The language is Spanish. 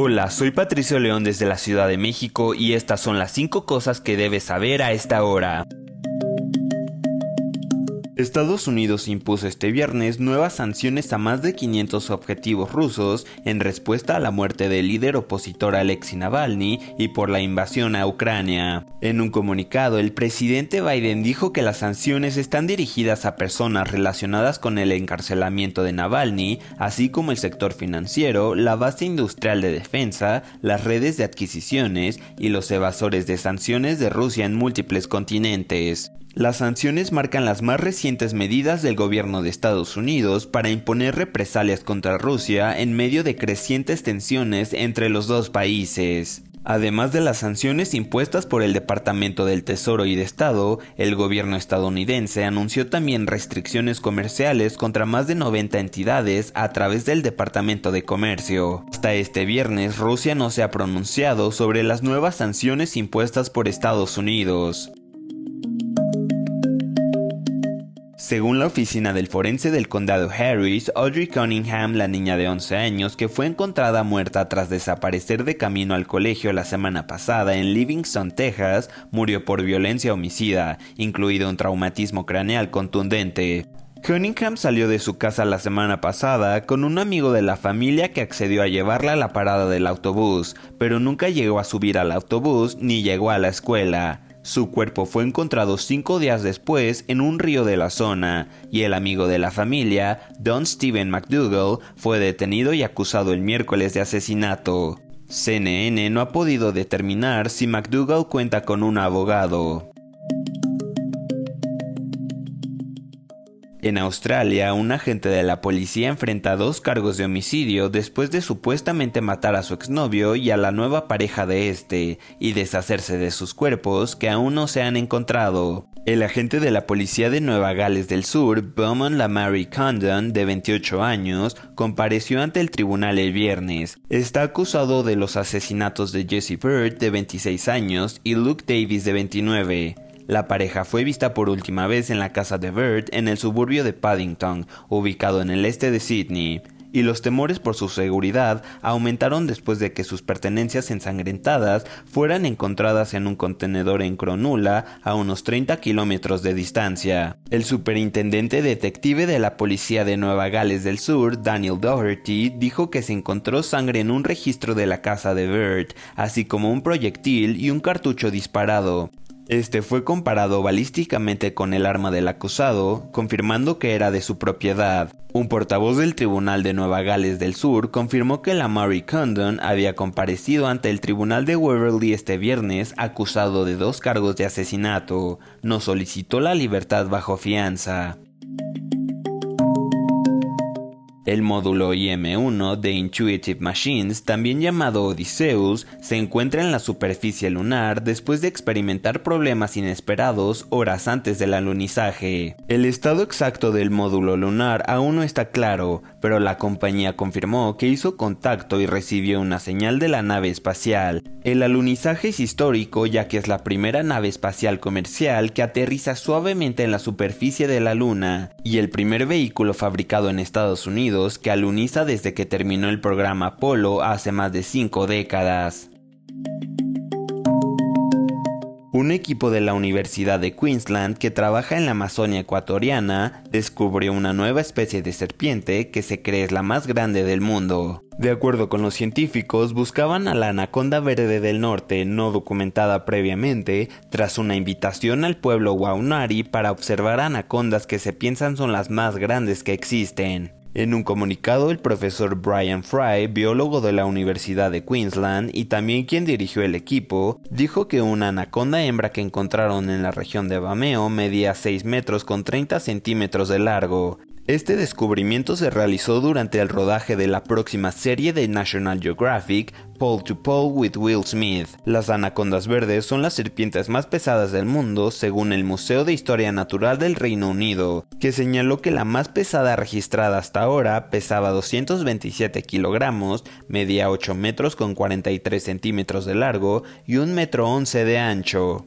Hola, soy Patricio León desde la Ciudad de México y estas son las 5 cosas que debes saber a esta hora. Estados Unidos impuso este viernes nuevas sanciones a más de 500 objetivos rusos en respuesta a la muerte del líder opositor Alexei Navalny y por la invasión a Ucrania. En un comunicado, el presidente Biden dijo que las sanciones están dirigidas a personas relacionadas con el encarcelamiento de Navalny, así como el sector financiero, la base industrial de defensa, las redes de adquisiciones y los evasores de sanciones de Rusia en múltiples continentes. Las sanciones marcan las más recientes medidas del gobierno de Estados Unidos para imponer represalias contra Rusia en medio de crecientes tensiones entre los dos países. Además de las sanciones impuestas por el Departamento del Tesoro y de Estado, el gobierno estadounidense anunció también restricciones comerciales contra más de 90 entidades a través del Departamento de Comercio. Hasta este viernes, Rusia no se ha pronunciado sobre las nuevas sanciones impuestas por Estados Unidos. Según la oficina del forense del condado Harris, Audrey Cunningham, la niña de 11 años que fue encontrada muerta tras desaparecer de camino al colegio la semana pasada en Livingston, Texas, murió por violencia homicida, incluido un traumatismo craneal contundente. Cunningham salió de su casa la semana pasada con un amigo de la familia que accedió a llevarla a la parada del autobús, pero nunca llegó a subir al autobús ni llegó a la escuela. Su cuerpo fue encontrado cinco días después en un río de la zona, y el amigo de la familia, Don Steven McDougall, fue detenido y acusado el miércoles de asesinato. CNN no ha podido determinar si McDougall cuenta con un abogado. En Australia, un agente de la policía enfrenta dos cargos de homicidio después de supuestamente matar a su exnovio y a la nueva pareja de este, y deshacerse de sus cuerpos que aún no se han encontrado. El agente de la policía de Nueva Gales del Sur, Beaumont Lamary Condon, de 28 años, compareció ante el tribunal el viernes. Está acusado de los asesinatos de Jesse Bird, de 26 años, y Luke Davis, de 29. La pareja fue vista por última vez en la casa de Bird en el suburbio de Paddington, ubicado en el este de Sydney, y los temores por su seguridad aumentaron después de que sus pertenencias ensangrentadas fueran encontradas en un contenedor en Cronulla a unos 30 kilómetros de distancia. El superintendente detective de la policía de Nueva Gales del Sur, Daniel Doherty, dijo que se encontró sangre en un registro de la casa de Bird, así como un proyectil y un cartucho disparado. Este fue comparado balísticamente con el arma del acusado, confirmando que era de su propiedad. Un portavoz del Tribunal de Nueva Gales del Sur confirmó que la Mary Condon había comparecido ante el Tribunal de Waverly este viernes acusado de dos cargos de asesinato. No solicitó la libertad bajo fianza. El módulo IM-1 de Intuitive Machines, también llamado Odysseus, se encuentra en la superficie lunar después de experimentar problemas inesperados horas antes del alunizaje. El estado exacto del módulo lunar aún no está claro, pero la compañía confirmó que hizo contacto y recibió una señal de la nave espacial. El alunizaje es histórico ya que es la primera nave espacial comercial que aterriza suavemente en la superficie de la Luna y el primer vehículo fabricado en Estados Unidos que aluniza desde que terminó el programa Apolo hace más de cinco décadas. Un equipo de la Universidad de Queensland que trabaja en la Amazonia ecuatoriana descubrió una nueva especie de serpiente que se cree es la más grande del mundo. De acuerdo con los científicos, buscaban a la anaconda verde del norte, no documentada previamente, tras una invitación al pueblo Waunari para observar anacondas que se piensan son las más grandes que existen. En un comunicado, el profesor Brian Fry, biólogo de la Universidad de Queensland y también quien dirigió el equipo, dijo que una anaconda hembra que encontraron en la región de Bameo medía 6 metros con 30 centímetros de largo. Este descubrimiento se realizó durante el rodaje de la próxima serie de National Geographic, Pole to Pole with Will Smith. Las anacondas verdes son las serpientes más pesadas del mundo según el Museo de Historia Natural del Reino Unido, que señaló que la más pesada registrada hasta ahora pesaba 227 kilogramos, medía 8 metros con 43 centímetros de largo y 1 metro 11 de ancho.